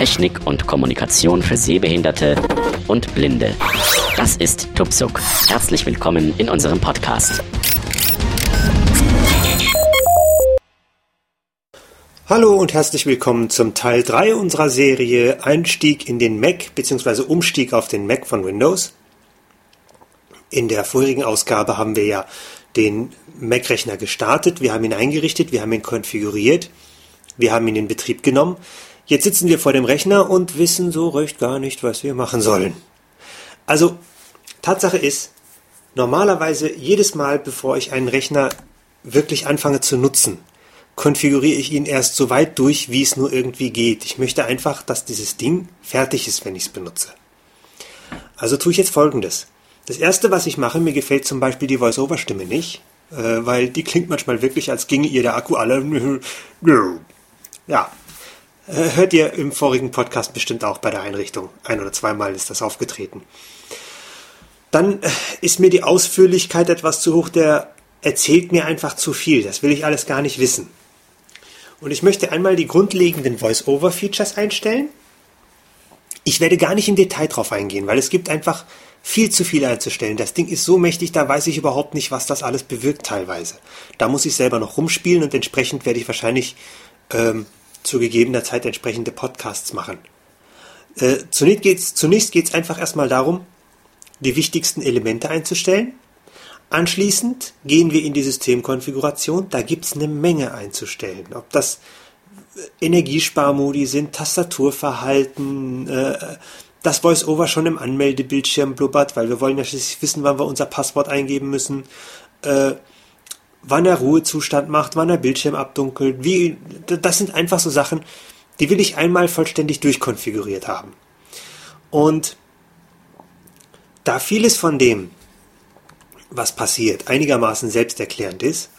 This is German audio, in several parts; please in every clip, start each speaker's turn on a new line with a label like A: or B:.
A: Technik und Kommunikation für Sehbehinderte und Blinde. Das ist Tupsuk. Herzlich willkommen in unserem Podcast.
B: Hallo und herzlich willkommen zum Teil 3 unserer Serie Einstieg in den Mac bzw. Umstieg auf den Mac von Windows. In der vorherigen Ausgabe haben wir ja den Mac-Rechner gestartet, wir haben ihn eingerichtet, wir haben ihn konfiguriert, wir haben ihn in Betrieb genommen. Jetzt sitzen wir vor dem Rechner und wissen so recht gar nicht, was wir machen sollen. Also, Tatsache ist, normalerweise jedes Mal, bevor ich einen Rechner wirklich anfange zu nutzen, konfiguriere ich ihn erst so weit durch, wie es nur irgendwie geht. Ich möchte einfach, dass dieses Ding fertig ist, wenn ich es benutze. Also tue ich jetzt folgendes. Das erste, was ich mache, mir gefällt zum Beispiel die Voice-Over-Stimme nicht, äh, weil die klingt manchmal wirklich, als ginge ihr der Akku alle. Ja. Äh, hört ihr im vorigen Podcast bestimmt auch bei der Einrichtung. Ein oder zweimal ist das aufgetreten. Dann äh, ist mir die Ausführlichkeit etwas zu hoch, der erzählt mir einfach zu viel. Das will ich alles gar nicht wissen. Und ich möchte einmal die grundlegenden Voice-Over-Features einstellen. Ich werde gar nicht im Detail drauf eingehen, weil es gibt einfach viel zu viel einzustellen. Das Ding ist so mächtig, da weiß ich überhaupt nicht, was das alles bewirkt teilweise. Da muss ich selber noch rumspielen und entsprechend werde ich wahrscheinlich ähm, zu gegebener Zeit entsprechende Podcasts machen. Äh, zunächst geht es zunächst geht's einfach erstmal darum, die wichtigsten Elemente einzustellen Anschließend gehen wir in die Systemkonfiguration. Da gibt es eine Menge einzustellen. Ob das Energiesparmodi sind, Tastaturverhalten, äh, das VoiceOver schon im Anmeldebildschirm blubbert, weil wir wollen ja schließlich wissen, wann wir unser Passwort eingeben müssen, äh, wann er Ruhezustand macht, wann er Bildschirm abdunkelt. Wie, das sind einfach so Sachen, die will ich einmal vollständig durchkonfiguriert haben. Und da vieles von dem was passiert, einigermaßen selbsterklärend ist,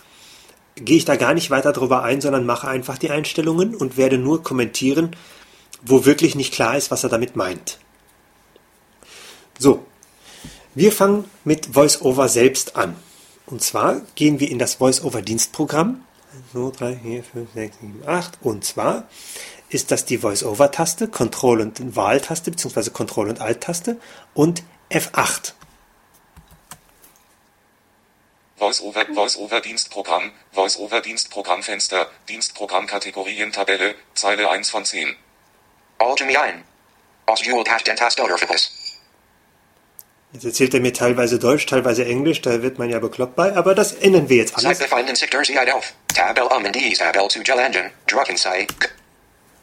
B: gehe ich da gar nicht weiter drüber ein, sondern mache einfach die Einstellungen und werde nur kommentieren, wo wirklich nicht klar ist, was er damit meint. So, wir fangen mit VoiceOver selbst an. Und zwar gehen wir in das VoiceOver-Dienstprogramm. 1, 2, 3, 4, 5, 6, 7, 8. Und zwar ist das die VoiceOver-Taste, Control- und Wahl-Taste, beziehungsweise Control- und Alt-Taste und F8.
C: VoiceOver, VoiceOver Dienstprogramm, VoiceOver Dienstprogrammfenster, Dienstprogrammkategorien Tabelle, Zeile 1 von 10.
D: Allgemein. Aus Jewel Dentastorderfibus.
B: Jetzt erzählt er mir teilweise Deutsch, teilweise Englisch, da wird man ja bekloppt bei, aber das ändern wir jetzt alles.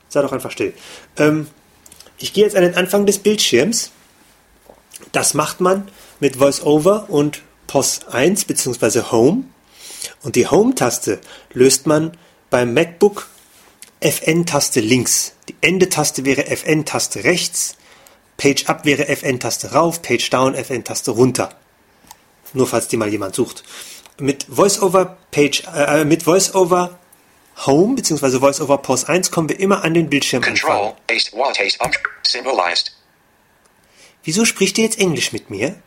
B: Sei doch einfach still. Ähm, ich gehe jetzt an den Anfang des Bildschirms. Das macht man mit VoiceOver und POS 1 bzw. Home und die Home-Taste löst man beim MacBook FN-Taste links. Die Ende-Taste wäre FN-Taste rechts, Page Up wäre FN-Taste rauf, Page Down FN-Taste runter. Nur falls die mal jemand sucht. Mit VoiceOver Page, äh, mit VoiceOver Home bzw. VoiceOver POS 1 kommen wir immer an den Bildschirm. Control, haste, haste, um, symbolized. Wieso spricht ihr jetzt Englisch mit mir?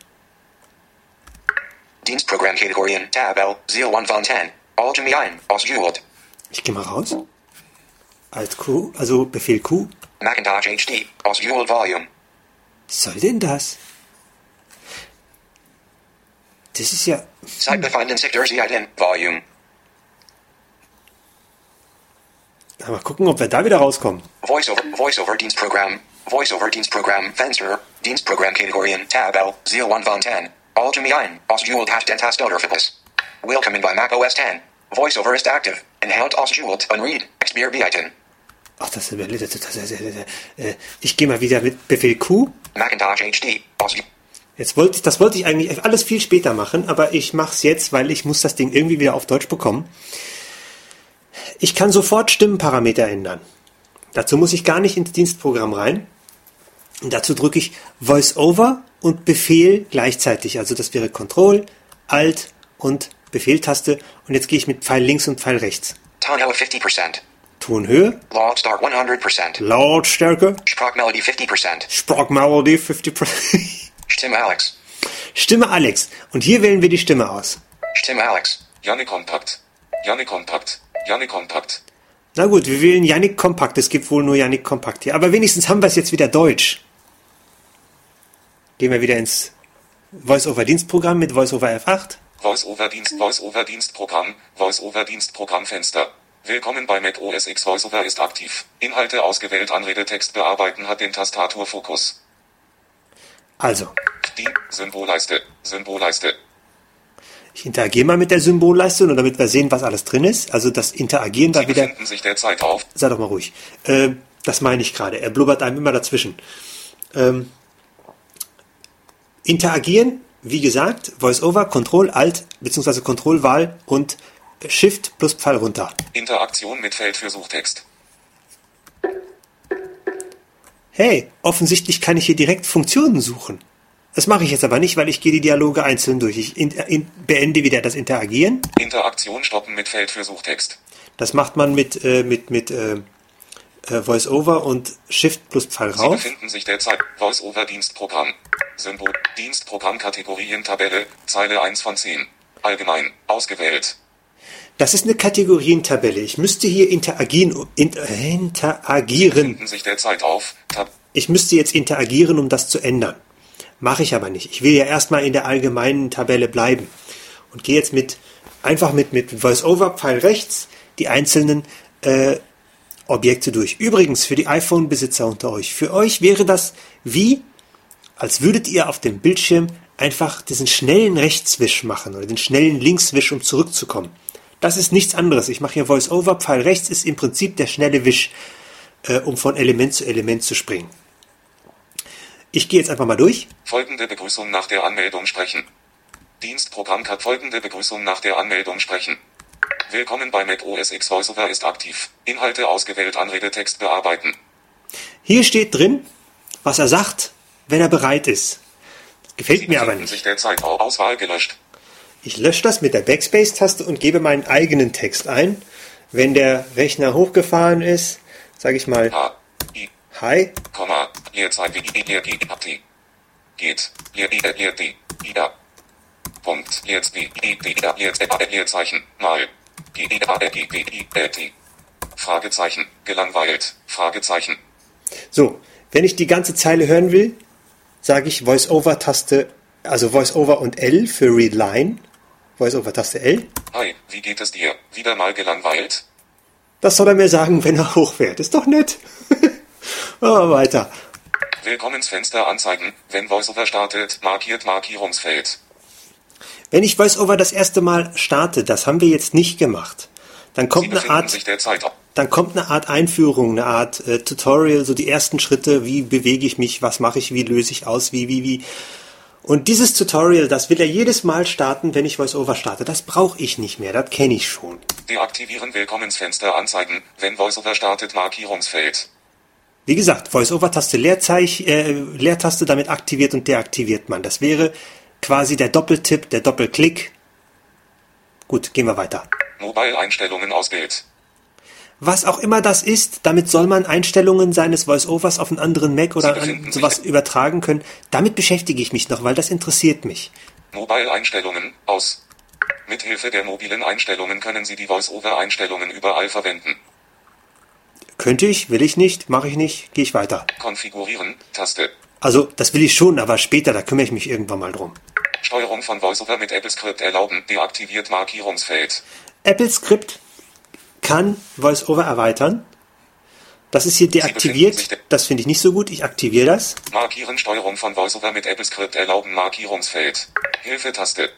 D: Dienstprogrammkategorien Tabel 01 von 10. Allgemein ausgewählt.
B: Ich gehe mal raus. Alt Q, also Befehl Q.
D: Macintosh HD ausgewählt Volume.
B: Soll denn das? Das ist ja.
D: Zeitbefindlichen Sectors in Volume.
B: Mal gucken, ob wir da wieder rauskommen.
D: Voiceover, Voiceover Dienstprogramm, Voiceover Dienstprogramm, Fenster, Dienstprogrammkategorien, Tabel, 01 von 10. Allgemein, ausgewählt hast den Tastaturverbiss. Willkommen bei Mac OS 10. Voiceover ist aktiv. Inhalt ausgewählt unread. Experbieten.
B: Ach, das ist... Äh, ich gehe mal wieder mit Befehl Q.
D: Macintosh HD.
B: Jetzt wollte ich, das wollte ich eigentlich alles viel später machen, aber ich mache es jetzt, weil ich muss das Ding irgendwie wieder auf Deutsch bekommen. Ich kann sofort Stimmenparameter ändern. Dazu muss ich gar nicht ins Dienstprogramm rein. Und dazu drücke ich VoiceOver und Befehl gleichzeitig. Also das wäre Control, Alt und Befehltaste. Und jetzt gehe ich mit Pfeil links und Pfeil rechts.
D: Tonhöhe 50%.
B: Tonhöhe.
D: Lautstärke 100%.
B: Lautstärke.
D: Sprachmelodie 50%.
B: Sprachmelodie 50%.
D: Stimme Alex.
B: Stimme Alex. Und hier wählen wir die Stimme aus.
D: Stimme Alex.
C: Janne Kontakt. Janne Kontakt. Janne Kontakt.
B: Na gut, wir wählen Yannick Kompakt. Es gibt wohl nur Yannick Kompakt hier. Aber wenigstens haben wir es jetzt wieder Deutsch. Gehen wir wieder ins Voice-over-Dienstprogramm mit Voice-over F8.
C: Voice-over-Dienst, Voice-over-Dienstprogramm, Voice-over-Dienstprogrammfenster. Willkommen bei Mac OS X VoiceOver ist aktiv. Inhalte ausgewählt, Anredetext bearbeiten hat den Tastaturfokus.
B: Also,
C: Die Symbolleiste, Symbolleiste.
B: ich interagiere mal mit der Symbolleiste, nur damit wir sehen, was alles drin ist. Also das Interagieren da
C: Sie
B: wieder.
C: befinden sich derzeit auf.
B: Sei doch mal ruhig. Äh, das meine ich gerade. Er blubbert einem immer dazwischen. Ähm, interagieren, wie gesagt, Voice-Over, Control, Alt, beziehungsweise Control-Wahl und Shift plus Pfeil runter.
C: Interaktion mit Feld für Suchtext.
B: Hey, offensichtlich kann ich hier direkt Funktionen suchen. Das mache ich jetzt aber nicht, weil ich gehe die Dialoge einzeln durch. Ich in, in, beende wieder das Interagieren.
C: Interaktion stoppen mit Feld für Suchtext.
B: Das macht man mit, äh, mit, mit äh, äh, Voice-Over und Shift plus Pfeil
C: Sie
B: rauf.
C: befinden sich derzeit Voice-over-Dienstprogramm. Symbol, Dienstprogramm Kategorien Tabelle, Zeile 1 von 10. Allgemein, ausgewählt.
B: Das ist eine Kategorientabelle. Ich müsste hier interagieren, in, äh, interagieren.
C: Auf.
B: Ich müsste jetzt interagieren, um das zu ändern. Mache ich aber nicht. Ich will ja erstmal in der allgemeinen Tabelle bleiben. Und gehe jetzt mit einfach mit, mit Voice-Over, Pfeil rechts, die einzelnen äh, Objekte durch. Übrigens, für die iPhone-Besitzer unter euch, für euch wäre das wie, als würdet ihr auf dem Bildschirm einfach diesen schnellen Rechtswisch machen oder den schnellen Linkswisch, um zurückzukommen. Das ist nichts anderes. Ich mache hier Voice-Over, Pfeil rechts ist im Prinzip der schnelle Wisch, äh, um von Element zu Element zu springen. Ich gehe jetzt einfach mal durch.
C: folgende Begrüßung nach der Anmeldung sprechen. Dienstprogramm kann folgende Begrüßung nach der Anmeldung sprechen. Willkommen bei Mac OS X VoiceOver ist aktiv. Inhalte ausgewählt, Anredetext bearbeiten.
B: Hier steht drin, was er sagt, wenn er bereit ist. Das gefällt
C: Sie
B: mir aber nicht.
C: sich derzeit auf Auswahl gelöscht.
B: Ich lösche das mit der Backspace-Taste und gebe meinen eigenen Text ein. Wenn der Rechner hochgefahren ist, sage ich mal
C: H, I,
B: Hi.
C: Punkt, Leerzeichen, mal. Fragezeichen, gelangweilt, Fragezeichen.
B: So, wenn ich die ganze Zeile hören will, sage ich Voice-Over-Taste, also Voice-Over und L für Read Line. Voice-Over-Taste L.
C: Hi, wie geht es dir? Wieder mal gelangweilt?
B: Das soll er mir sagen, wenn er hochfährt. Ist doch nett. oh, weiter.
C: Willkommensfenster anzeigen, wenn VoiceOver startet, markiert Markierungsfeld.
B: Wenn ich VoiceOver das erste Mal starte, das haben wir jetzt nicht gemacht, dann kommt eine Art dann kommt eine Art Einführung, eine Art äh, Tutorial, so die ersten Schritte, wie bewege ich mich, was mache ich, wie löse ich aus, wie, wie, wie. Und dieses Tutorial, das will er jedes Mal starten, wenn ich VoiceOver starte. Das brauche ich nicht mehr, das kenne ich schon.
C: Deaktivieren Willkommensfenster anzeigen, wenn VoiceOver startet, Markierungsfeld.
B: Wie gesagt, VoiceOver-Taste Leerzeich, äh, Leertaste, damit aktiviert und deaktiviert man. Das wäre quasi der Doppeltipp, der Doppelklick. Gut, gehen wir weiter.
C: Mobile-Einstellungen auswählt.
B: Was auch immer das ist, damit soll man Einstellungen seines Voice-Overs auf einen anderen Mac oder an sowas übertragen können. Damit beschäftige ich mich noch, weil das interessiert mich.
C: Mobile-Einstellungen aus. Mithilfe der mobilen Einstellungen können Sie die VoiceOver-Einstellungen überall verwenden.
B: Könnte ich, will ich nicht, mache ich nicht, gehe ich weiter.
C: Konfigurieren, Taste.
B: Also, das will ich schon, aber später, da kümmere ich mich irgendwann mal drum.
C: Steuerung von VoiceOver mit AppleScript erlauben, deaktiviert Markierungsfeld.
B: Apple Script kann VoiceOver erweitern. Das ist hier deaktiviert.
C: de-
B: Das finde ich nicht so gut. Ich aktiviere das.
C: Markieren Steuerung von VoiceOver mit AppleScript erlauben Markierungsfeld. Hilfe-Taste.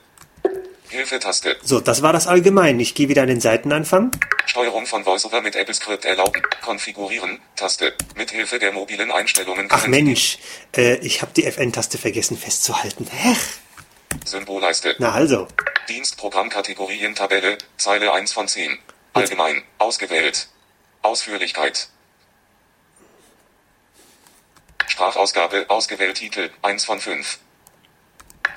C: Hilfe-Taste.
B: So, das war das allgemein. Ich gehe wieder an den Seitenanfang.
C: Steuerung von VoiceOver mit AppleScript erlauben. Konfigurieren, Taste. Mithilfe der mobilen Einstellungen
B: Ach Mensch, äh, ich habe die FN-Taste vergessen festzuhalten. Hech.
C: Symbolleiste.
B: Na also,
C: Dienstprogrammkategorien Tabelle, Zeile 1 von 10. Allgemein, ausgewählt. Ausführlichkeit. Sprachausgabe, ausgewählt Titel, 1 von 5.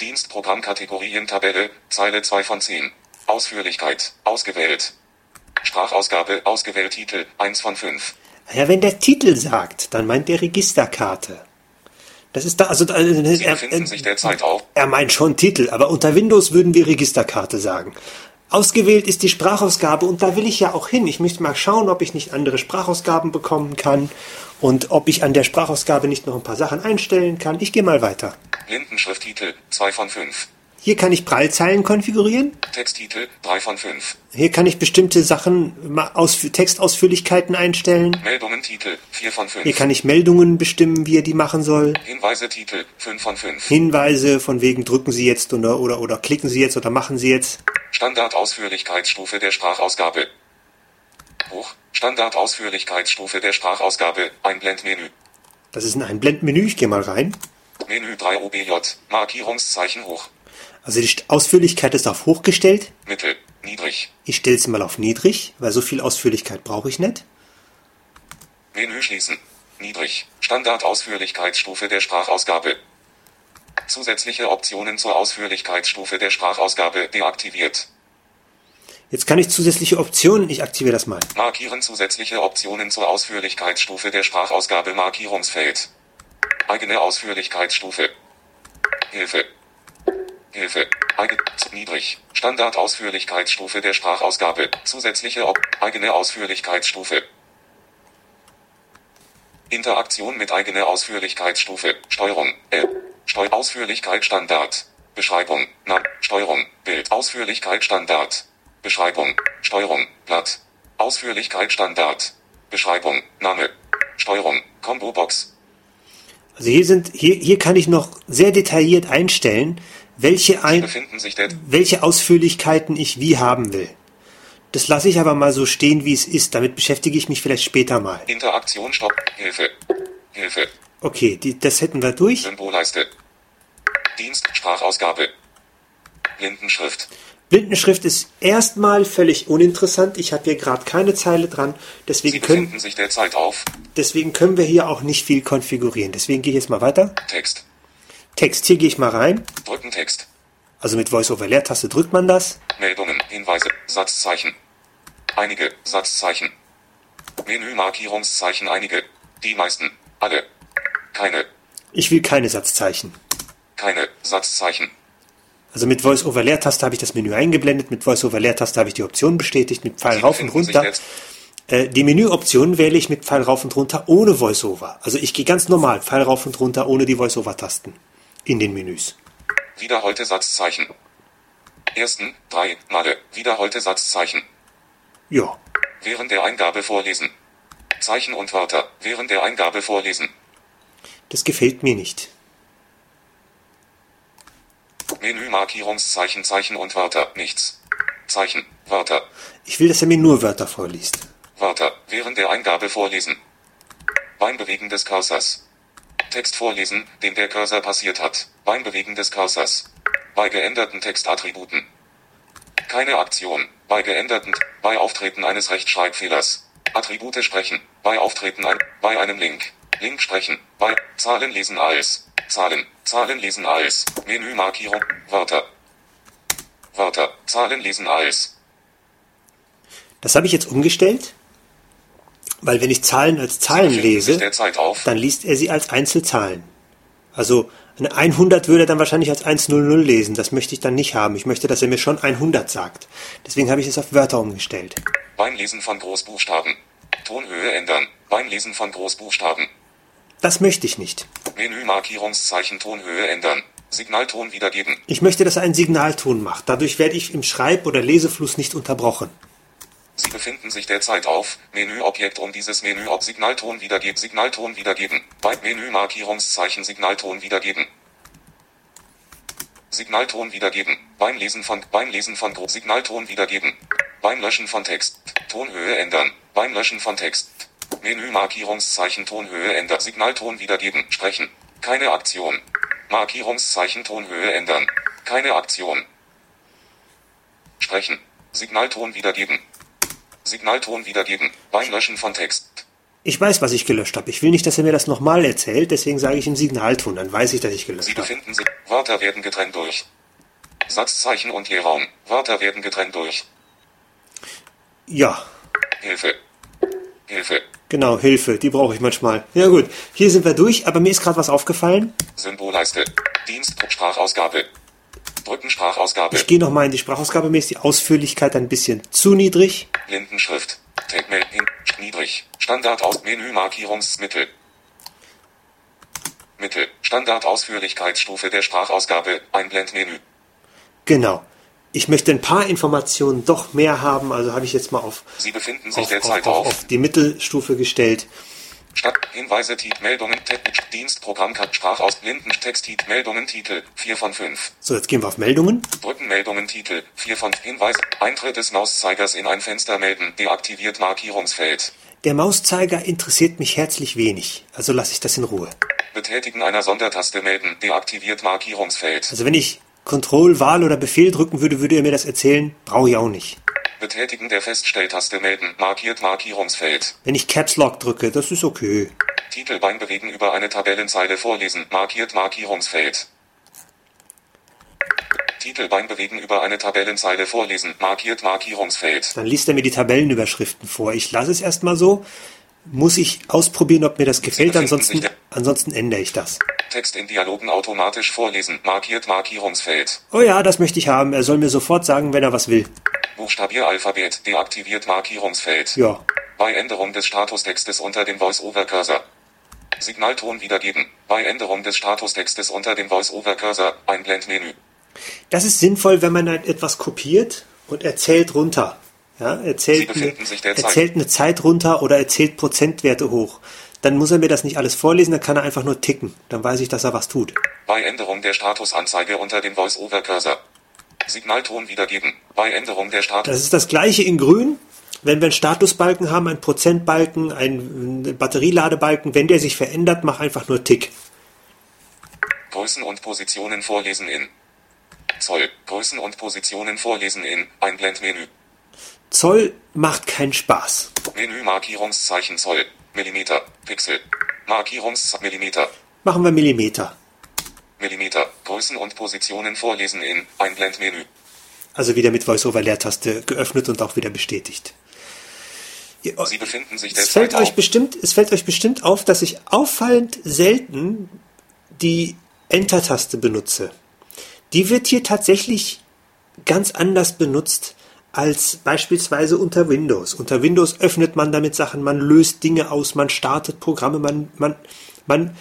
C: Dienstprogrammkategorien Tabelle, Zeile 2 von 10. Ausführlichkeit, ausgewählt. Sprachausgabe, ausgewählt Titel, 1 von 5.
B: ja, wenn der Titel sagt, dann meint der Registerkarte. Das ist da, also äh,
C: Sie
B: er, äh,
C: auf.
B: er meint schon Titel, aber unter Windows würden wir Registerkarte sagen. Ausgewählt ist die Sprachausgabe und da will ich ja auch hin. Ich möchte mal schauen, ob ich nicht andere Sprachausgaben bekommen kann und ob ich an der Sprachausgabe nicht noch ein paar Sachen einstellen kann. Ich gehe mal weiter.
C: Blindenschrifttitel 2 von 5.
B: Hier kann ich Prallzeilen konfigurieren.
C: Texttitel 3 von 5.
B: Hier kann ich bestimmte Sachen, aus, Textausführlichkeiten einstellen.
C: Meldungen Titel 4 von 5.
B: Hier kann ich Meldungen bestimmen, wie er die machen soll.
C: Hinweise Titel 5 von 5.
B: Hinweise von wegen drücken Sie jetzt oder, oder, oder klicken Sie jetzt oder machen Sie jetzt.
C: Standardausführlichkeitsstufe der Sprachausgabe. Hoch. Standardausführlichkeitsstufe der Sprachausgabe. Einblendmenü.
B: Das ist ein Einblendmenü. Ich gehe mal rein.
C: Menü 3 OBJ. Markierungszeichen hoch.
B: Also die Ausführlichkeit ist auf hochgestellt.
C: Mittel. Niedrig.
B: Ich stelle sie mal auf niedrig, weil so viel Ausführlichkeit brauche ich nicht.
C: Menü schließen. Niedrig. Standardausführlichkeitsstufe der Sprachausgabe. Zusätzliche Optionen zur Ausführlichkeitsstufe der Sprachausgabe deaktiviert.
B: Jetzt kann ich zusätzliche Optionen, ich aktiviere das mal.
C: Markieren zusätzliche Optionen zur Ausführlichkeitsstufe der Sprachausgabe Markierungsfeld. Eigene Ausführlichkeitsstufe. Hilfe. Hilfe. Eigen niedrig. Standardausführlichkeitsstufe der Sprachausgabe. Zusätzliche Op eigene Ausführlichkeitsstufe. Interaktion mit eigene Ausführlichkeitsstufe. Steuerung. L. Steu Ausführlichkeit Standard. Beschreibung. Na. Steuerung. Bild. Ausführlichkeit Standard. Beschreibung. Steuerung. Blatt. Ausführlichkeit Standard. Beschreibung. Name. Steuerung. Combo Box.
B: Also hier sind, hier, hier kann ich noch sehr detailliert einstellen, welche, ein, welche Ausführlichkeiten ich wie haben will. Das lasse ich aber mal so stehen, wie es ist. Damit beschäftige ich mich vielleicht später mal.
C: Interaktion Stopp. Hilfe. Hilfe.
B: Okay, die, das hätten wir durch.
C: Symbolleiste. Dienst. Sprachausgabe. Blindenschrift.
B: Blindenschrift ist erstmal völlig uninteressant. Ich habe hier gerade keine Zeile dran. Deswegen können,
C: befinden sich derzeit auf.
B: deswegen können wir hier auch nicht viel konfigurieren. Deswegen gehe ich jetzt mal weiter.
C: Text.
B: Text, hier gehe ich mal rein.
C: Drücken Text.
B: Also mit Voice-over-Leertaste drückt man das.
C: Meldungen. Hinweise. Satzzeichen. Einige. Satzzeichen. Menü Markierungszeichen. Einige. Die meisten. Alle. Keine.
B: Ich will keine Satzzeichen.
C: Keine. Satzzeichen.
B: Also mit Voice-over-Leertaste habe ich das Menü eingeblendet, mit Voice-over-Leertaste habe ich die Option bestätigt, mit Pfeil
C: Sie
B: rauf und runter. Äh, die Menüoption wähle ich mit Pfeil rauf und runter ohne Voice-over. Also ich gehe ganz normal, Pfeil rauf und runter ohne die Voice-over-Tasten in den Menüs.
C: Wiederholte Satzzeichen. Ersten. Drei. Male. Wiederholte Satzzeichen.
B: Ja,
C: Während der Eingabe vorlesen. Zeichen und Wörter. Während der Eingabe vorlesen.
B: das gefällt mir nicht.
C: Menü Markierungszeichen. Zeichen und Wörter. Nichts. Zeichen. Wörter.
B: Ich will, dass er mir nur Wörter vorliest.
C: Wörter. Während der Eingabe vorlesen. Beinbewegen des Cursors. Text vorlesen, den der Cursor passiert hat. Beinbewegen des Cursors. Bei geänderten Textattributen. Keine Aktion. Bei geänderten, bei Auftreten eines Rechtschreibfehlers. Attribute sprechen. Bei Auftreten ein, bei einem Link. Link sprechen. Bei Zahlen lesen als. Zahlen. Zahlen lesen als. Menü Markierung. Wörter. Wörter. Zahlen lesen als.
B: Das habe ich jetzt umgestellt, weil wenn ich Zahlen als Zahlen lese, dann liest er sie als Einzelzahlen. Also eine 100 würde er dann wahrscheinlich als 100 lesen. Das möchte ich dann nicht haben. Ich möchte, dass er mir schon 100 sagt. Deswegen habe ich es auf Wörter umgestellt.
C: Beinlesen von Großbuchstaben. Tonhöhe ändern. Beinlesen von Großbuchstaben.
B: Das möchte ich nicht.
C: Menü Markierungszeichen Tonhöhe ändern. Signalton wiedergeben.
B: Ich möchte, dass er einen Signalton macht. Dadurch werde ich im Schreib- oder Lesefluss nicht unterbrochen.
C: Sie befinden sich derzeit auf Menüobjekt um dieses Menü ob Signalton wiedergeben. Signalton wiedergeben. Bei Menü Markierungszeichen Signalton wiedergeben. Signalton wiedergeben. Beim Lesen von beim Lesen von Gro Signalton wiedergeben. Beim Löschen von Text. Tonhöhe ändern. Beim Löschen von Text. Menü Markierungszeichen Tonhöhe ändern. Signalton wiedergeben. Sprechen. Keine Aktion. Markierungszeichen Tonhöhe ändern. Keine Aktion. Sprechen. Signalton wiedergeben. Signalton wiedergeben. Beim Löschen von Text.
B: Ich weiß, was ich gelöscht habe. Ich will nicht, dass er mir das nochmal erzählt, deswegen sage ich im Signalton. Dann weiß ich, dass ich
C: Sie
B: gelöscht habe.
C: befinden sich. Wörter werden getrennt durch. Satzzeichen und Leerraum. Wörter werden getrennt durch.
B: Ja,
C: Hilfe. Hilfe.
B: genau, Hilfe, die brauche ich manchmal. Ja gut, hier sind wir durch, aber mir ist gerade was aufgefallen.
C: Symbolleiste. Dienst. Sprachausgabe. Drücken Sprachausgabe.
B: Ich gehe nochmal in die Sprachausgabe. Mir ist die Ausführlichkeit ein bisschen zu niedrig.
C: Blindenschrift. Tag Mail hin. Niedrig. Standard aus Menü Markierungsmittel. Mittel. Standard Ausführlichkeitsstufe der Sprachausgabe. Einblendmenü.
B: Genau. Ich möchte ein paar Informationen doch mehr haben, also habe ich jetzt mal auf, auf, auf. auf die Mittelstufe gestellt.
C: Stadt. Hinweise, Tit, Meldungen, Te Dienst, Programm, Sprachaus, Blinden, Text, Tit, Meldungen, Titel, 4 von 5.
B: So, jetzt gehen wir auf Meldungen.
C: Drücken Meldungen, Titel, 4 von Hinweis, Eintritt des Mauszeigers in ein Fenster melden, deaktiviert Markierungsfeld.
B: Der Mauszeiger interessiert mich herzlich wenig, also lasse ich das in Ruhe.
C: Betätigen einer Sondertaste melden, deaktiviert Markierungsfeld.
B: Also wenn ich Control, Wahl oder Befehl drücken würde, würde er mir das erzählen. Brauche ich auch nicht.
C: Betätigen der Feststelltaste melden, markiert Markierungsfeld.
B: Wenn ich Caps Lock drücke, das ist okay.
C: Titelbein bewegen über eine Tabellenzeile vorlesen, markiert Markierungsfeld. Titelbein bewegen über eine Tabellenzeile vorlesen, markiert Markierungsfeld.
B: Dann liest er mir die Tabellenüberschriften vor. Ich lasse es erstmal so. Muss ich ausprobieren, ob mir das gefällt. Ansonsten, ansonsten ändere ich das.
C: Text in Dialogen automatisch vorlesen, markiert Markierungsfeld.
B: Oh ja, das möchte ich haben. Er soll mir sofort sagen, wenn er was will.
C: Buchstabieralphabet deaktiviert Markierungsfeld.
B: Ja.
C: Bei Änderung des Statustextes unter dem Voice-Over-Cursor. Signalton wiedergeben. Bei Änderung des Statustextes unter dem Voice-Over-Cursor. Einblendmenü.
B: Das ist sinnvoll, wenn man etwas kopiert und erzählt runter. Ja, erzählt, eine, erzählt eine Zeit runter oder erzählt Prozentwerte hoch. Dann muss er mir das nicht alles vorlesen, dann kann er einfach nur ticken. Dann weiß ich, dass er was tut.
C: Bei Änderung der Statusanzeige unter dem Voice-Over-Cursor. Signalton wiedergeben. Bei Änderung der Status.
B: Das ist das gleiche in grün. Wenn wir einen Statusbalken haben, einen Prozentbalken, einen Batterieladebalken, wenn der sich verändert, mach einfach nur Tick.
C: Größen und Positionen vorlesen in. Zoll. Größen und Positionen vorlesen in. Einblendmenü.
B: Zoll macht keinen Spaß.
C: Menü Markierungszeichen Zoll. Millimeter. Pixel. Markierungs Millimeter.
B: Machen wir Millimeter.
C: Millimeter. Größen und Positionen vorlesen in. Einblendmenü.
B: Also wieder mit Voice-Over-Leertaste geöffnet und auch wieder bestätigt.
C: Sie befinden sich
B: Es fällt euch
C: auf.
B: bestimmt, es fällt euch bestimmt auf, dass ich auffallend selten die Enter-Taste benutze. Die wird hier tatsächlich ganz anders benutzt als beispielsweise unter Windows. Unter Windows öffnet man damit Sachen, man löst Dinge aus, man startet Programme, man, man, man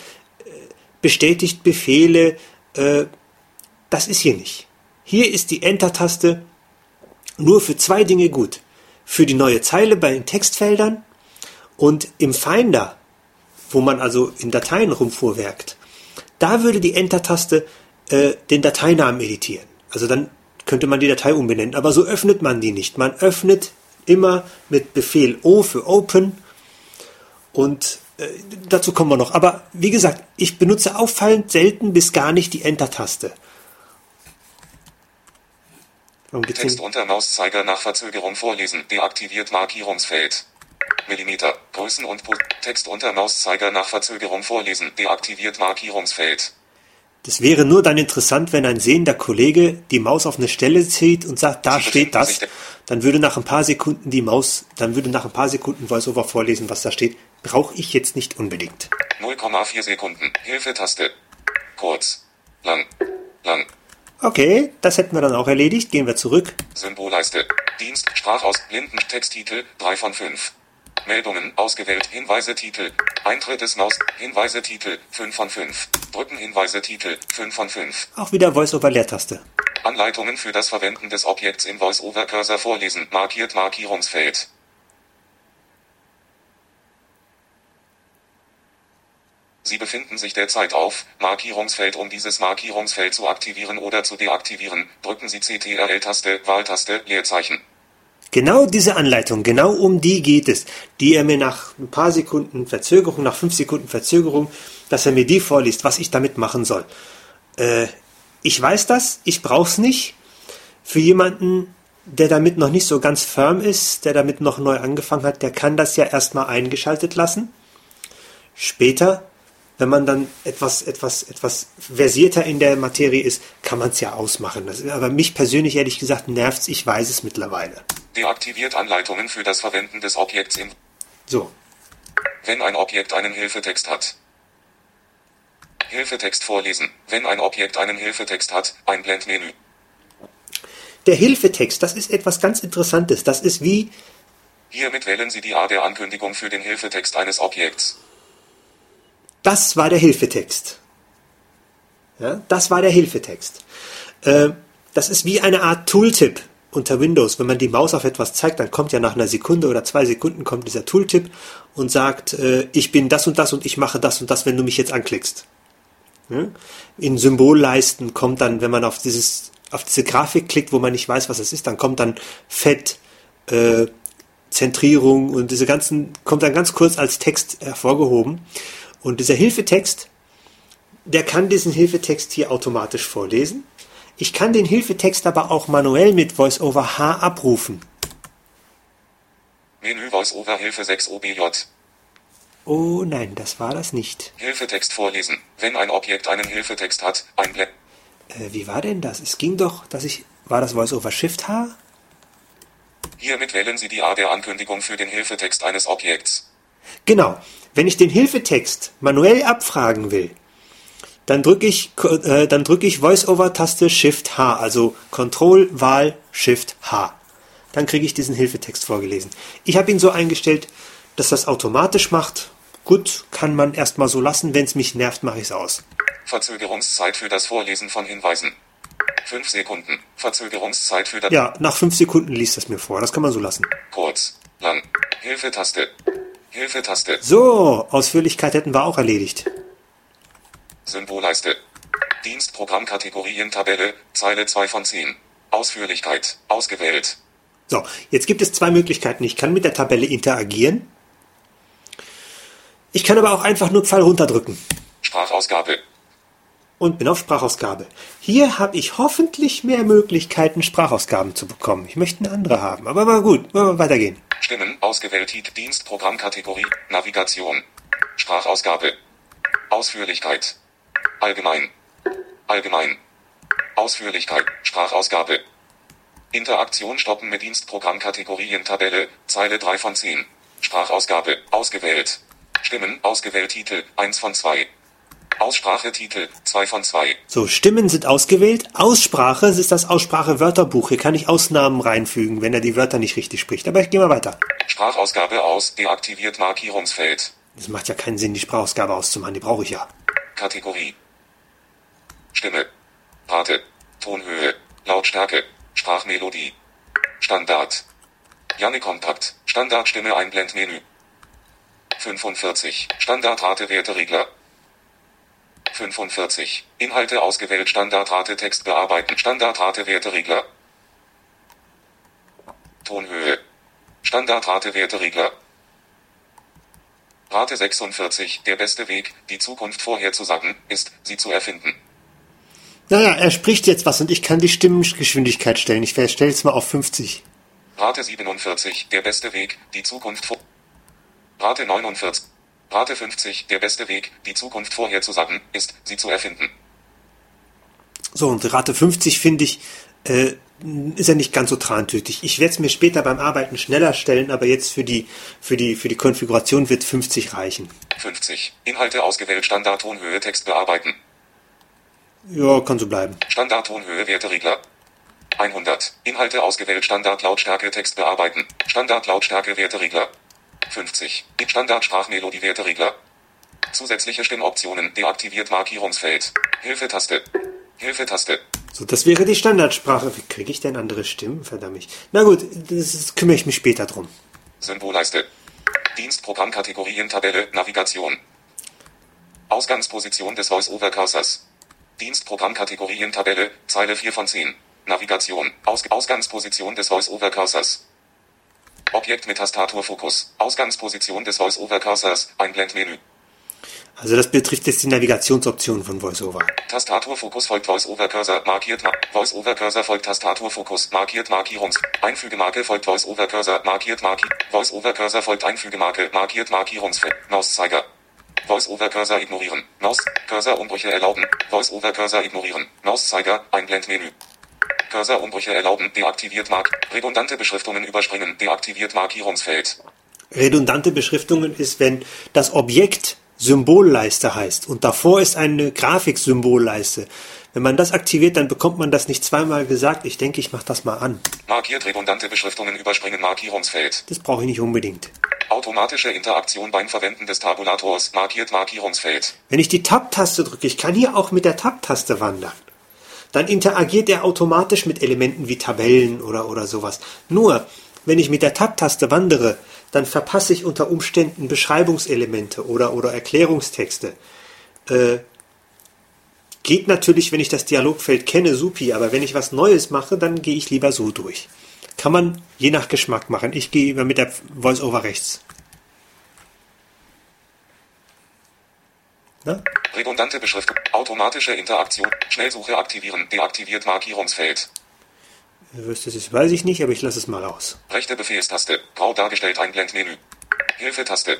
B: bestätigt Befehle. Äh, das ist hier nicht. Hier ist die Enter-Taste nur für zwei Dinge gut. Für die neue Zeile bei den Textfeldern und im Finder, wo man also in Dateien rumfuhrwerkt, da würde die Enter-Taste äh, den Dateinamen editieren. Also dann könnte man die Datei umbenennen. Aber so öffnet man die nicht. Man öffnet immer mit Befehl O für Open und äh, dazu kommen wir noch. Aber wie gesagt, ich benutze auffallend selten bis gar nicht die Enter-Taste.
C: Text unter Mauszeiger nach Verzögerung vorlesen. Deaktiviert Markierungsfeld. Millimeter. Größen und po Text unter Mauszeiger nach Verzögerung vorlesen. Deaktiviert Markierungsfeld.
B: Das wäre nur dann interessant, wenn ein sehender Kollege die Maus auf eine Stelle zieht und sagt, da
C: Sie
B: steht das. Dann würde nach ein paar Sekunden die Maus, dann würde nach ein paar Sekunden VoiceOver vorlesen, was da steht. Brauche ich jetzt nicht unbedingt.
C: 0,4 Sekunden. Hilfetaste. Kurz. Lang. Lang.
B: Okay, das hätten wir dann auch erledigt. Gehen wir zurück.
C: Symbolleiste. Dienst. Sprachaus. Blinden. Texttitel. 3 von 5. Meldungen. Ausgewählt. Hinweise-Titel. Eintritt des Maus. Hinweise-Titel. 5 von 5. Drücken. Hinweise-Titel. 5 von 5.
B: Auch wieder VoiceOver-Leertaste.
C: Anleitungen für das Verwenden des Objekts im Voice-Over-Cursor vorlesen. Markiert Markierungsfeld. Sie befinden sich derzeit auf Markierungsfeld. Um dieses Markierungsfeld zu aktivieren oder zu deaktivieren, drücken Sie CTRL-Taste, Wahltaste, Leerzeichen.
B: Genau diese Anleitung, genau um die geht es, die er mir nach ein paar Sekunden Verzögerung, nach fünf Sekunden Verzögerung, dass er mir die vorliest, was ich damit machen soll. Äh, ich weiß das, ich brauch's nicht. Für jemanden, der damit noch nicht so ganz firm ist, der damit noch neu angefangen hat, der kann das ja erstmal eingeschaltet lassen. Später, wenn man dann etwas, etwas, etwas versierter in der Materie ist, kann man es ja ausmachen. Das, aber mich persönlich, ehrlich gesagt, nervt's. Ich weiß es mittlerweile.
C: Deaktiviert Anleitungen für das Verwenden des Objekts im
B: So,
C: Wenn ein Objekt einen Hilfetext hat. Hilfetext vorlesen. Wenn ein Objekt einen Hilfetext hat, Einblendmenü.
B: der Hilfetext, das ist etwas ganz Interessantes. Das ist wie,
C: Hiermit wählen Sie die Art der Ankündigung für den Hilfetext eines Objekts.
B: Das war der Hilfetext. Ja, das war der Hilfetext. Äh, das ist wie eine Art Tooltip unter Windows. Wenn man die Maus auf etwas zeigt, dann kommt ja nach einer Sekunde oder zwei Sekunden kommt dieser Tooltip und sagt, äh, ich bin das und das und ich mache das und das, wenn du mich jetzt anklickst. In Symbolleisten kommt dann, wenn man auf dieses auf diese Grafik klickt, wo man nicht weiß, was es ist, dann kommt dann Fett, äh, Zentrierung und diese ganzen kommt dann ganz kurz als Text hervorgehoben. Und dieser Hilfetext, der kann diesen Hilfetext hier automatisch vorlesen. Ich kann den Hilfetext aber auch manuell mit VoiceOver H abrufen.
C: Menü VoiceOver Hilfe 6 OBJ.
B: Oh nein, das war das nicht.
C: Hilfetext vorlesen. Wenn ein Objekt einen Hilfetext hat, einblenden.
B: Äh, wie war denn das? Es ging doch, dass ich. War das VoiceOver Shift H?
C: Hiermit wählen Sie die Art der Ankündigung für den Hilfetext eines Objekts.
B: Genau. Wenn ich den Hilfetext manuell abfragen will, dann drücke ich, äh, dann drücke ich Voice-Over-Taste Shift H, also Control, Wahl, Shift H. Dann kriege ich diesen Hilfetext vorgelesen. Ich habe ihn so eingestellt, dass das automatisch macht. Gut, kann man erstmal so lassen. Wenn es mich nervt, mache ich es aus.
C: Verzögerungszeit für das Vorlesen von Hinweisen. 5 Sekunden. Verzögerungszeit für das
B: Ja, nach fünf Sekunden liest das mir vor. Das kann man so lassen.
C: kurz, lang. Hilfetaste. Hilfetaste.
B: So, Ausführlichkeit hätten wir auch erledigt.
C: Symbolleiste. Dienstprogrammkategorien Tabelle, Zeile 2 von 10. Ausführlichkeit. Ausgewählt.
B: So, jetzt gibt es zwei Möglichkeiten. Ich kann mit der Tabelle interagieren. Ich kann aber auch einfach nur Pfeil runterdrücken
C: Sprachausgabe.
B: Und bin auf Sprachausgabe. Hier habe ich hoffentlich mehr Möglichkeiten, Sprachausgaben zu bekommen. Ich möchte eine andere haben, aber mal gut, wollen wir weitergehen.
C: Stimmen. Ausgewählt. Tit- Dienstprogrammkategorie. Navigation. Sprachausgabe. Ausführlichkeit. Allgemein. Allgemein. Ausführlichkeit. Sprachausgabe. Interaktion stoppen mit Dienstprogrammkategorien Tabelle. Zeile 3 von 10. Sprachausgabe. Ausgewählt. Stimmen. Ausgewählt. Titel. 1 von 2. Aussprachetitel. 2 von 2.
B: So, Stimmen sind ausgewählt. Aussprache es ist das Aussprache-Wörterbuch. Hier kann ich Ausnahmen reinfügen, wenn er die Wörter nicht richtig spricht. Aber ich gehe mal weiter.
C: Sprachausgabe aus. Deaktiviert Markierungsfeld.
B: Es macht ja keinen Sinn, die Sprachausgabe auszumachen. Die brauche ich ja.
C: Kategorie. Stimme. Rate. Tonhöhe. Lautstärke. Sprachmelodie. Standard. Janne Kontakt. Standardstimme Einblendmenü. 45. Standardrate Werteregler. 45. Inhalte ausgewählt Standardrate Text bearbeiten Standardrate Werteregler. Tonhöhe. Standardrate Werteregler. Rate 46. Der beste Weg, die Zukunft vorherzusagen, ist, sie zu erfinden.
B: Naja, er spricht jetzt was und ich kann die Stimmengeschwindigkeit stellen. Ich stelle es mal auf 50.
C: Rate 47. Der beste Weg, die Zukunft vor. Rate 49. Rate 50. Der beste Weg, die Zukunft vorherzusagen, ist, sie zu erfinden.
B: So, und Rate 50 finde ich, äh, ist ja nicht ganz so trantütig. Ich werde es mir später beim Arbeiten schneller stellen, aber jetzt für die, für die, für die Konfiguration wird 50 reichen.
C: 50. Inhalte ausgewählt Standardtonhöhe Text bearbeiten.
B: Ja, kann so bleiben.
C: Standardtonhöhe Werteregler. 100. Inhalte ausgewählt Standardlautstärke Text bearbeiten. Standardlautstärke Werteregler. 50. Standardsprachmelodie Werteregler. Zusätzliche Stimmoptionen deaktiviert Markierungsfeld. Hilfetaste. Hilfetaste.
B: So, das wäre die Standardsprache. Wie kriege ich denn andere Stimmen? Verdammt. Na gut, das, kümmere ich mich später drum.
C: Symbolleiste. Dienstprogrammkategorien Tabelle Navigation. Ausgangsposition des Voice-Over-Cursors. Dienstprogrammkategorien Tabelle Zeile 4 von 10. Navigation. Aus Ausgangsposition des Voice-Over-Cursors. Objekt mit Tastaturfokus. Ausgangsposition des Voice-Over-Cursors. Einblendmenü.
B: Also das betrifft jetzt die Navigationsoption von VoiceOver.
C: Tastaturfokus folgt Voice-Over-Cursor, markiert Ma Voice-Over-Cursor folgt Tastaturfokus, markiert Markierungs Einfügemarke folgt Voice-Over-Cursor, markiert Marki Voice-Over-Cursor folgt Einfügemarke, markiert Markierungsfeld, Mauszeiger. Voice-Over-Cursor ignorieren, Maus, Cursor-Umbrüche erlauben, Voice-Over-Cursor ignorieren, Mauszeiger, Einblendmenü. Cursor-Umbrüche erlauben, deaktiviert Mark, redundante Beschriftungen überspringen, deaktiviert Markierungsfeld.
B: Redundante Beschriftungen ist, wenn das Objekt Symbolleiste heißt und davor ist eine Grafiksymbolleiste. Wenn man das aktiviert, dann bekommt man das nicht zweimal gesagt. Ich denke, ich mache das mal an.
C: Markiert redundante Beschriftungen überspringen Markierungsfeld.
B: Das brauche ich nicht unbedingt.
C: Automatische Interaktion beim Verwenden des Tabulators. Markiert Markierungsfeld.
B: Wenn ich die Tab-Taste drücke, ich kann hier auch mit der Tab-Taste wandern. Dann interagiert er automatisch mit Elementen wie Tabellen oder, oder sowas. Nur, wenn ich mit der Tab-Taste wandere, dann verpasse ich unter Umständen Beschreibungselemente oder, oder Erklärungstexte. Äh, geht natürlich, wenn ich das Dialogfeld kenne, supi, aber wenn ich was Neues mache, dann gehe ich lieber so durch. Kann man je nach Geschmack machen. Ich gehe immer mit der Voice-Over rechts. Na?
C: Redundante Beschriftung. Automatische Interaktion. Schnellsuche aktivieren. Deaktiviert Markierungsfeld.
B: Das ist, weiß ich nicht, aber ich lasse es mal aus.
C: Rechte Befehlstaste. Grau dargestellt ein Blendmenü. Hilfetaste.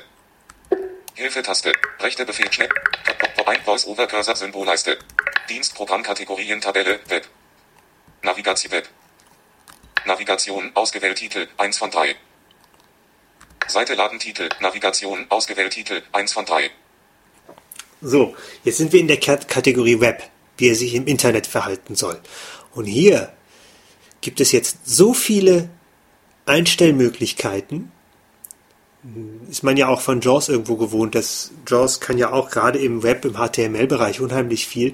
C: Hilfetaste. Rechte Befehl schnell. Ein Voice-Over-Cursor Symbolleiste. Dienstprogrammkategorien Tabelle Web. Navigation Web. Navigation ausgewählt Titel 1 von 3. Seite laden Titel Navigation ausgewählt Titel 1 von 3.
B: So, jetzt sind wir in der Kat Kategorie Web, wie er sich im Internet verhalten soll. Und hier gibt es jetzt so viele Einstellmöglichkeiten. Ist man ja auch von JAWS irgendwo gewohnt. Das JAWS kann ja auch gerade im Web, im HTML-Bereich unheimlich viel,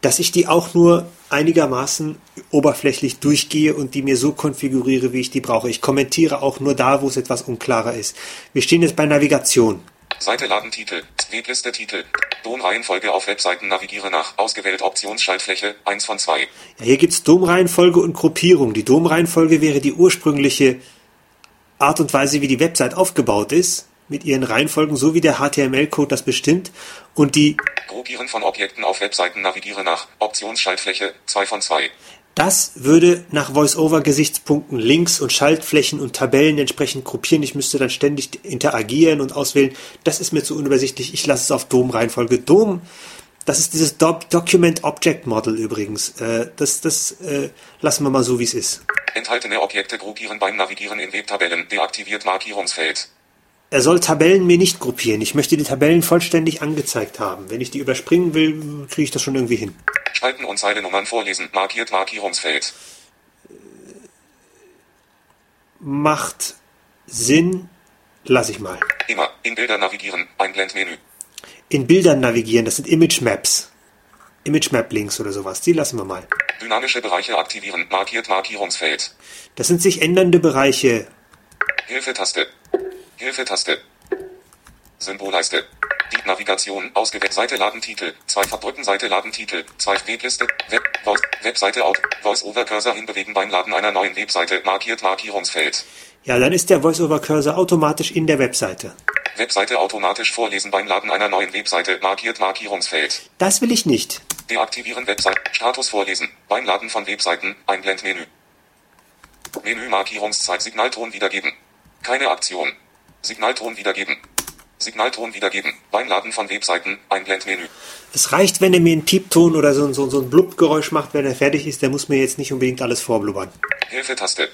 B: dass ich die auch nur einigermaßen oberflächlich durchgehe und die mir so konfiguriere, wie ich die brauche. Ich kommentiere auch nur da, wo es etwas unklarer ist. Wir stehen jetzt bei Navigation.
C: Seite laden Titel. Webliste Titel. Domreihenfolge auf Webseiten navigiere nach. Ausgewählt Optionsschaltfläche 1 von 2.
B: Ja, hier gibt's Domreihenfolge und Gruppierung. Die Domreihenfolge wäre die ursprüngliche Art und Weise, wie die Website aufgebaut ist, mit ihren Reihenfolgen, so wie der HTML-Code das bestimmt. Und die,
C: Gruppieren von Objekten auf Webseiten navigiere nach. Optionsschaltfläche 2 von 2.
B: das würde nach Voice-Over-Gesichtspunkten Links und Schaltflächen und Tabellen entsprechend gruppieren. Ich müsste dann ständig interagieren und auswählen. Das ist mir zu unübersichtlich. Ich lasse es auf Dom-Reihenfolge. Dom, das ist dieses Doc Document Object Model übrigens. Äh, das das äh, lassen wir mal so, wie es ist.
C: Enthaltene Objekte gruppieren beim Navigieren in Webtabellen. Deaktiviert Markierungsfeld.
B: Er soll Tabellen mir nicht gruppieren. Ich möchte die Tabellen vollständig angezeigt haben. Wenn ich die überspringen will, kriege ich das schon irgendwie hin.
C: Spalten und Zeilenummern vorlesen. Markiert Markierungsfeld.
B: Macht Sinn, lass ich mal.
C: Immer. In Bilder navigieren. Ein Blendmenü.
B: In Bildern navigieren, das sind Image Maps. Image Map Links oder sowas, die lassen wir mal.
C: Dynamische Bereiche aktivieren. Markiert Markierungsfeld.
B: Das sind sich ändernde Bereiche.
C: Hilfetaste. Hilfetaste. Symbolleiste. Die Navigation ausgewählt. Seite laden Titel. Zwei verdrücken Seite laden Titel. Zwei Webliste. Web. Voice, Webseite out. Voice-over Cursor hinbewegen beim Laden einer neuen Webseite. Markiert Markierungsfeld.
B: Ja, dann ist der Voice-over-Cursor automatisch in der Webseite.
C: Webseite automatisch vorlesen beim Laden einer neuen Webseite. Markiert Markierungsfeld.
B: Das will ich nicht.
C: Deaktivieren Website. Status vorlesen. Beim Laden von Webseiten. Ein Blendmenü. Menü Markierungszeit Signalton wiedergeben. Keine Aktion. Signalton wiedergeben. Signalton wiedergeben. Beim Laden von Webseiten. Ein Blendmenü.
B: Es reicht, wenn er mir einen Piepton oder so, so, so ein Blubgeräusch macht, wenn er fertig ist. Der muss mir jetzt nicht unbedingt alles vorblubbern.
C: Hilfetaste.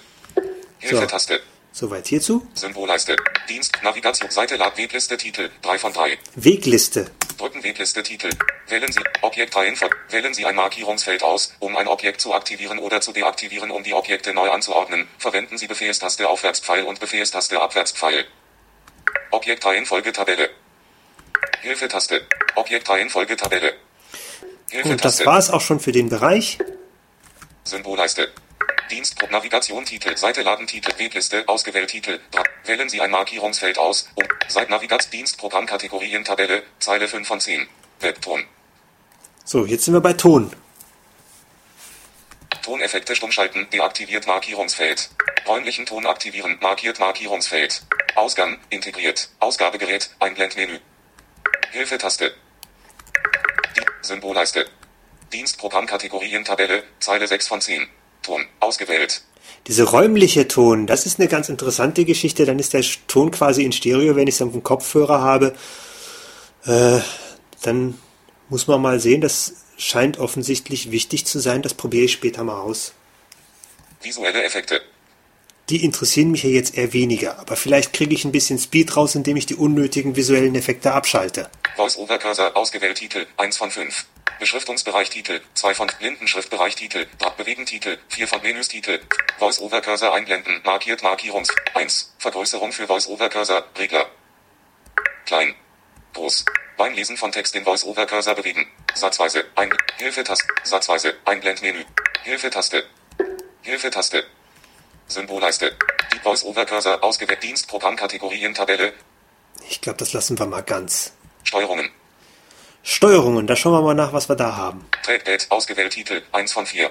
C: Hilfetaste.
B: Soweit hierzu.
C: Symbolleiste. Dienst. Navigation. Seite Lad Webliste Titel. 3 von 3.
B: Wegliste.
C: Drücken Webliste Titel. Wählen Sie Objektreihenfolge. Wählen Sie ein Markierungsfeld aus, um ein Objekt zu aktivieren oder zu deaktivieren, um die Objekte neu anzuordnen. Verwenden Sie Befehlstaste Aufwärtspfeil und Befehlstaste Abwärtspfeil. Objektreihenfolge Tabelle. Hilfetaste. Objektreihenfolge Tabelle.
B: Und das war's auch schon für den Bereich.
C: Symbolleiste. Dienst Navigation Titel Seite laden Titel Webliste ausgewählt Titel Wählen Sie ein Markierungsfeld aus um Seit Navigats Dienst Programmkategorien Tabelle Zeile 5 von 10 Webton
B: So, jetzt sind wir bei Ton.
C: Toneffekte stummschalten deaktiviert Markierungsfeld Räumlichen Ton aktivieren markiert Markierungsfeld Ausgang integriert Ausgabegerät Einblendmenü Hilfetaste Die Symbolleiste Dienst Programmkategorien Tabelle Zeile 6 von 10 Ton ausgewählt
B: Diese räumliche Ton, das ist eine ganz interessante Geschichte. Dann ist der Ton quasi in Stereo, wenn ich es auf dem Kopfhörer habe. Äh, dann muss man mal sehen, das scheint offensichtlich wichtig zu sein. Das probiere ich später mal aus.
C: Visuelle Effekte
B: Die interessieren mich ja jetzt eher weniger, aber vielleicht kriege ich ein bisschen Speed raus, indem ich die unnötigen visuellen Effekte abschalte.
C: Voice-over Cursor ausgewählt Titel 1 von 5 Beschriftungsbereich Titel, 2 von Blindenschriftbereich Titel, Bewegen Titel, 4 von Menüs Titel, Voice-Over Cursor einblenden, markiert Markierungs, 1, Vergrößerung für Voice-Over Cursor, Regler. Klein. Groß. Beim Lesen von Text in Voice-Over Cursor bewegen. Satzweise, ein, Hilfetaste, Satzweise, Einblendmenü, Hilfetaste, Hilfetaste, Symbolleiste, die Voice-Over Cursor ausgewählt Dienstprogrammkategorien Tabelle,
B: Ich glaube, das lassen wir mal ganz.
C: Steuerungen,
B: Steuerungen, da schauen wir mal nach, was wir da haben.
C: Trackpad, ausgewählt Titel, 1 von 4.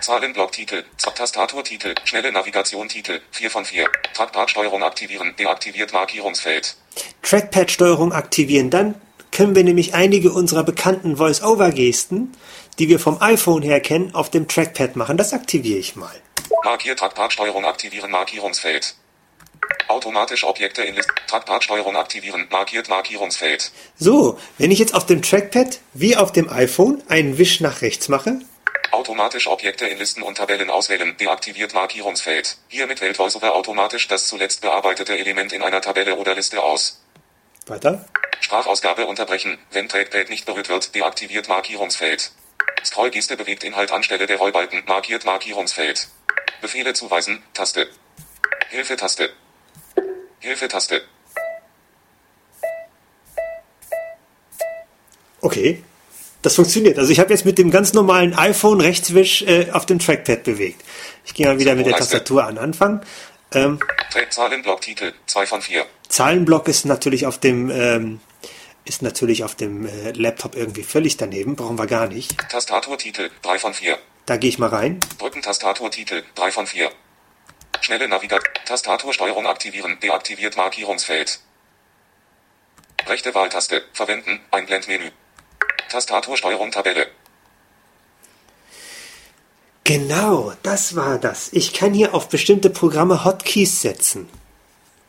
C: Zahlenblock-Titel, Tastaturtitel, schnelle Navigation-Titel, 4 von 4. Trackpad-Steuerung aktivieren, deaktiviert Markierungsfeld.
B: Trackpad-Steuerung aktivieren. Dann können wir nämlich einige unserer bekannten Voice-Over-Gesten, die wir vom iPhone her kennen, auf dem Trackpad machen. Das aktiviere ich mal.
C: Markiert Trackpad-Steuerung aktivieren, Markierungsfeld. Automatisch Objekte in List. Trackpad-Steuerung aktivieren, markiert Markierungsfeld.
B: So, wenn ich jetzt auf dem Trackpad wie auf dem iPhone einen Wisch nach rechts mache,
C: Automatisch Objekte in Listen und Tabellen auswählen, deaktiviert Markierungsfeld. Hiermit wählt VoiceOver automatisch das zuletzt bearbeitete Element in einer Tabelle oder Liste aus.
B: weiter,
C: Sprachausgabe unterbrechen. Wenn Trackpad nicht berührt wird, deaktiviert Markierungsfeld. Scrollgeste bewegt Inhalt anstelle der Rollbalken, markiert Markierungsfeld. Befehle zuweisen, Taste. Hilfetaste. Hilfetaste.
B: okay, das funktioniert. Also ich habe jetzt mit dem ganz normalen iPhone Rechtswisch äh, auf dem Trackpad bewegt. Ich gehe mal wieder mit der. Tastatur an Anfang. Ähm,
C: Zahlenblock Titel, 2 von 4.
B: Zahlenblock ist natürlich auf dem ähm, ist natürlich auf dem äh, Laptop irgendwie völlig daneben, brauchen wir gar nicht.
C: Tastaturtitel, 3 von 4.
B: Da gehe ich mal rein.
C: Brückentastaturtitel, 3 von 4. Schnelle Navigation. Tastatursteuerung aktivieren, deaktiviert Markierungsfeld. Rechte Wahltaste, verwenden, Einblendmenü. Tastatursteuerung Tabelle.
B: Genau, das war das. Ich kann hier auf bestimmte Programme Hotkeys setzen.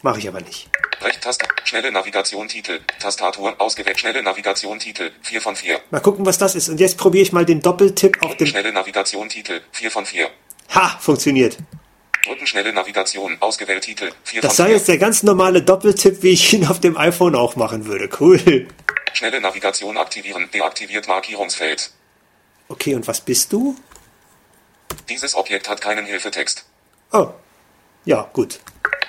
B: Mache ich aber nicht.
C: Recht-Taste, schnelle Navigation Titel, Tastatur, ausgewählt, schnelle Navigation Titel, 4 von 4.
B: Mal gucken, was das ist. Und jetzt probiere ich mal den Doppeltipp auf dem.
C: Schnelle Navigation Titel, 4 von 4.
B: Ha, funktioniert.
C: Drücken schnelle Navigation, ausgewählt Titel, 4
B: Das
C: von
B: sei
C: 4.
B: jetzt der ganz normale Doppeltipp, wie ich ihn auf dem iPhone auch machen würde. Cool.
C: Schnelle Navigation aktivieren, deaktiviert Markierungsfeld.
B: Okay, und was bist du?
C: Dieses Objekt hat keinen Hilfetext.
B: Oh. Ja, gut.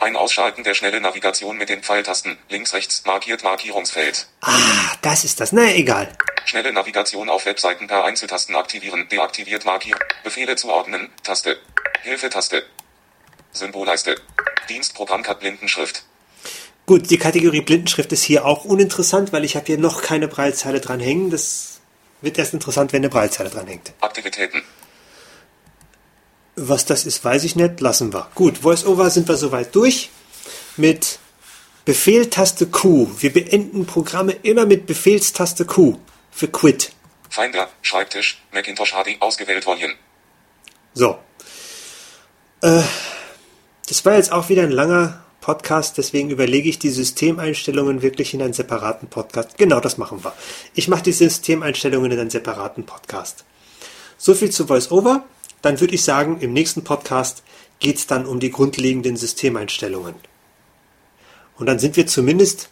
C: Ein Ausschalten der schnelle Navigation mit den Pfeiltasten, links, rechts, markiert Markierungsfeld.
B: Ah, das ist das. Na, egal.
C: Schnelle Navigation auf Webseiten per Einzeltasten aktivieren, deaktiviert Markieren. Befehle zuordnen, Taste. Hilfetaste. Symbolleiste. Dienstprogramm hat Blindenschrift.
B: Gut, die Kategorie Blindenschrift ist hier auch uninteressant, weil ich habe hier noch keine Breitzeile dran hängen. Das wird erst interessant, wenn eine Breitzeile dran hängt.
C: Aktivitäten.
B: Was das ist, weiß ich nicht. Lassen wir. Gut, VoiceOver sind wir soweit durch. Mit Befehltaste Q. Wir beenden Programme immer mit Befehlstaste Q. Für Quit.
C: Finder, Schreibtisch, Macintosh HD ausgewählt Volume.
B: So. Äh, das war jetzt auch wieder ein langer Podcast, deswegen überlege ich die Systemeinstellungen wirklich in einen separaten Podcast. Genau, das machen wir. Ich mache die Systemeinstellungen in einen separaten Podcast. So viel zu VoiceOver. Dann würde ich sagen, im nächsten Podcast geht es dann um die grundlegenden Systemeinstellungen. Und dann sind wir zumindest,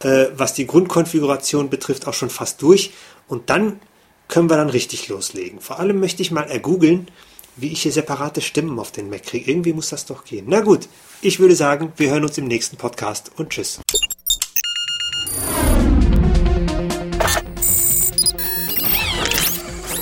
B: äh, was die Grundkonfiguration betrifft, auch schon fast durch. Und dann können wir dann richtig loslegen. Vor allem möchte ich mal ergoogeln, wie ich hier separate Stimmen auf den Mac kriege. Irgendwie muss das doch gehen. Na gut, ich würde sagen, wir hören uns im nächsten Podcast und tschüss.